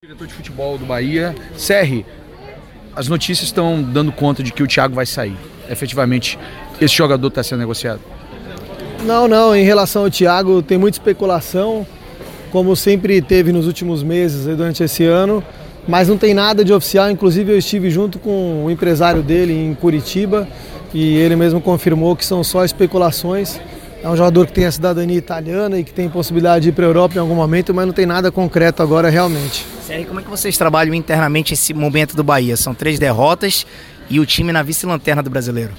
Diretor de futebol do Bahia, Serri, as notícias estão dando conta de que o Thiago vai sair. Efetivamente, esse jogador está sendo negociado? Não, não. Em relação ao Thiago, tem muita especulação, como sempre teve nos últimos meses, durante esse ano, mas não tem nada de oficial. Inclusive, eu estive junto com o empresário dele em Curitiba e ele mesmo confirmou que são só especulações. É um jogador que tem a cidadania italiana e que tem possibilidade de ir para a Europa em algum momento, mas não tem nada concreto agora realmente. Sérgio, como é que vocês trabalham internamente esse momento do Bahia? São três derrotas e o time na vice-lanterna do brasileiro.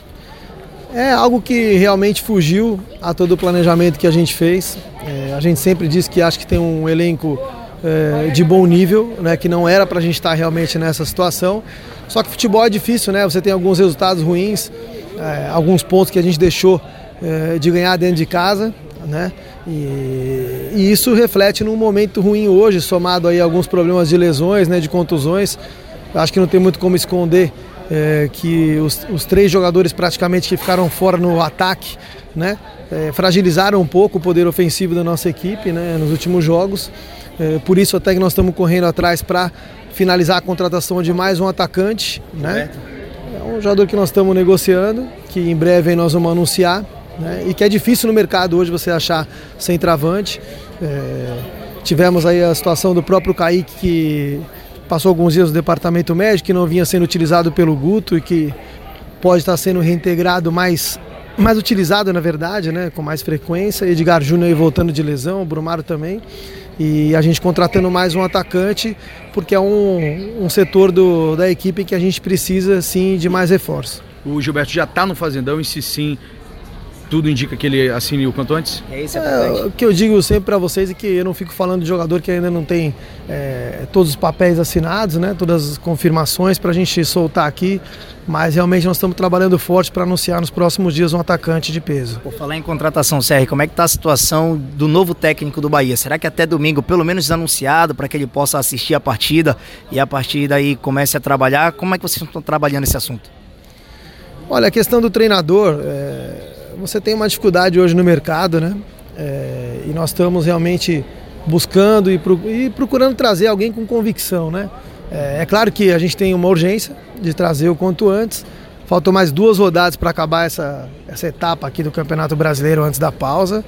É algo que realmente fugiu a todo o planejamento que a gente fez. É, a gente sempre diz que acha que tem um elenco é, de bom nível, né, que não era para a gente estar realmente nessa situação. Só que futebol é difícil, né? Você tem alguns resultados ruins, é, alguns pontos que a gente deixou é, de ganhar dentro de casa, né? E, e, isso reflete num momento ruim hoje, somado aí a alguns problemas de lesões, né, de contusões. Acho que não tem muito como esconder é, que os, os, três jogadores praticamente que ficaram fora no ataque, né, é, fragilizaram um pouco o poder ofensivo da nossa equipe, né, nos últimos jogos. É, por isso até que nós estamos correndo atrás para finalizar a contratação de mais um atacante, né? É um jogador que nós estamos negociando, que em breve nós vamos anunciar né? e que é difícil no mercado hoje você achar centroavante. É, tivemos aí a situação do próprio Kaique que passou alguns dias no departamento médico, que não vinha sendo utilizado pelo Guto e que pode estar sendo reintegrado mais, mais utilizado na verdade, né? com mais frequência. Edgar Júnior voltando de lesão, o Brumaro também. E a gente contratando mais um atacante, porque é um, um setor do, da equipe que a gente precisa sim de mais reforço. O Gilberto já está no Fazendão e se sim, tudo indica que ele assine o quanto antes? É isso, é, O que eu digo sempre para vocês é que eu não fico falando de jogador que ainda não tem é, todos os papéis assinados, né? Todas as confirmações para a gente soltar aqui. Mas realmente nós estamos trabalhando forte para anunciar nos próximos dias um atacante de peso. Por falar em contratação, Sérgio, como é que está a situação do novo técnico do Bahia? Será que até domingo, pelo menos anunciado, para que ele possa assistir a partida e a partir daí comece a trabalhar? Como é que vocês estão trabalhando esse assunto? Olha, a questão do treinador, é você tem uma dificuldade hoje no mercado, né? É, e nós estamos realmente buscando e, pro, e, procurando trazer alguém com convicção, né? É, é, claro que a gente tem uma urgência de trazer o quanto antes. Faltam mais duas rodadas para acabar essa, essa etapa aqui do Campeonato Brasileiro antes da pausa.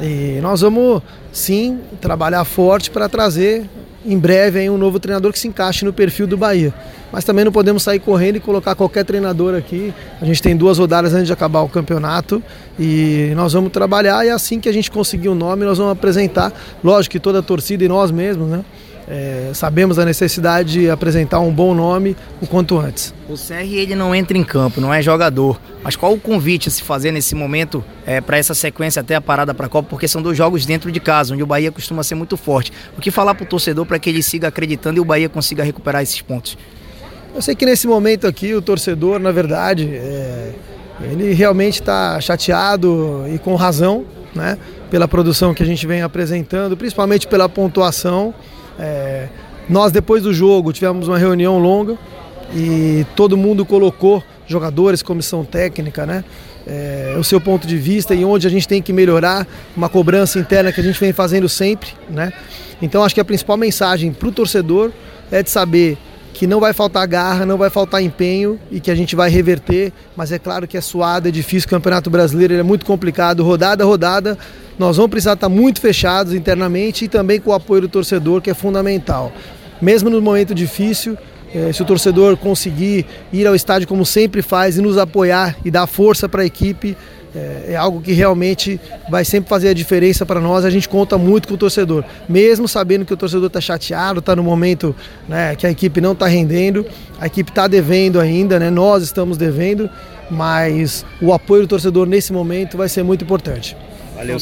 E nós vamos sim trabalhar forte para trazer em breve aí, um novo treinador que se encaixe no perfil do Bahia. Mas também não podemos sair correndo e colocar qualquer treinador aqui. A gente tem duas rodadas antes de acabar o campeonato e nós vamos trabalhar e assim que a gente conseguir o um nome, nós vamos apresentar. Lógico que toda a torcida e nós mesmos, né? É, sabemos a necessidade de apresentar um bom nome o quanto antes. O CR ele não entra em campo, não é jogador. Mas qual o convite a se fazer nesse momento é, para essa sequência até a parada para a Copa? Porque são dois jogos dentro de casa, onde o Bahia costuma ser muito forte. O que falar para o torcedor para que ele siga acreditando e o Bahia consiga recuperar esses pontos? Eu sei que nesse momento aqui o torcedor, na verdade, é, ele realmente está chateado e com razão, né? Pela produção que a gente vem apresentando, principalmente pela pontuação. É, nós, depois do jogo, tivemos uma reunião longa e todo mundo colocou, jogadores, comissão técnica, né? É, o seu ponto de vista e onde a gente tem que melhorar, uma cobrança interna que a gente vem fazendo sempre, né? Então acho que a principal mensagem para o torcedor é de saber que não vai faltar garra, não vai faltar empenho e que a gente vai reverter, mas é claro que é suado, é difícil, o Campeonato Brasileiro é muito complicado, rodada a rodada, nós vamos precisar estar muito fechados internamente e também com o apoio do torcedor, que é fundamental. Mesmo no momento difícil, eh, se o torcedor conseguir ir ao estádio como sempre faz e nos apoiar e dar força para a equipe, é, é, algo que realmente vai sempre fazer a diferença para nós. A gente conta muito com o torcedor, mesmo sabendo que o torcedor está chateado, está no momento né, que a equipe não está rendendo, a equipe está devendo ainda, né, nós estamos devendo, mas o apoio do torcedor nesse momento vai ser muito importante. Valeu.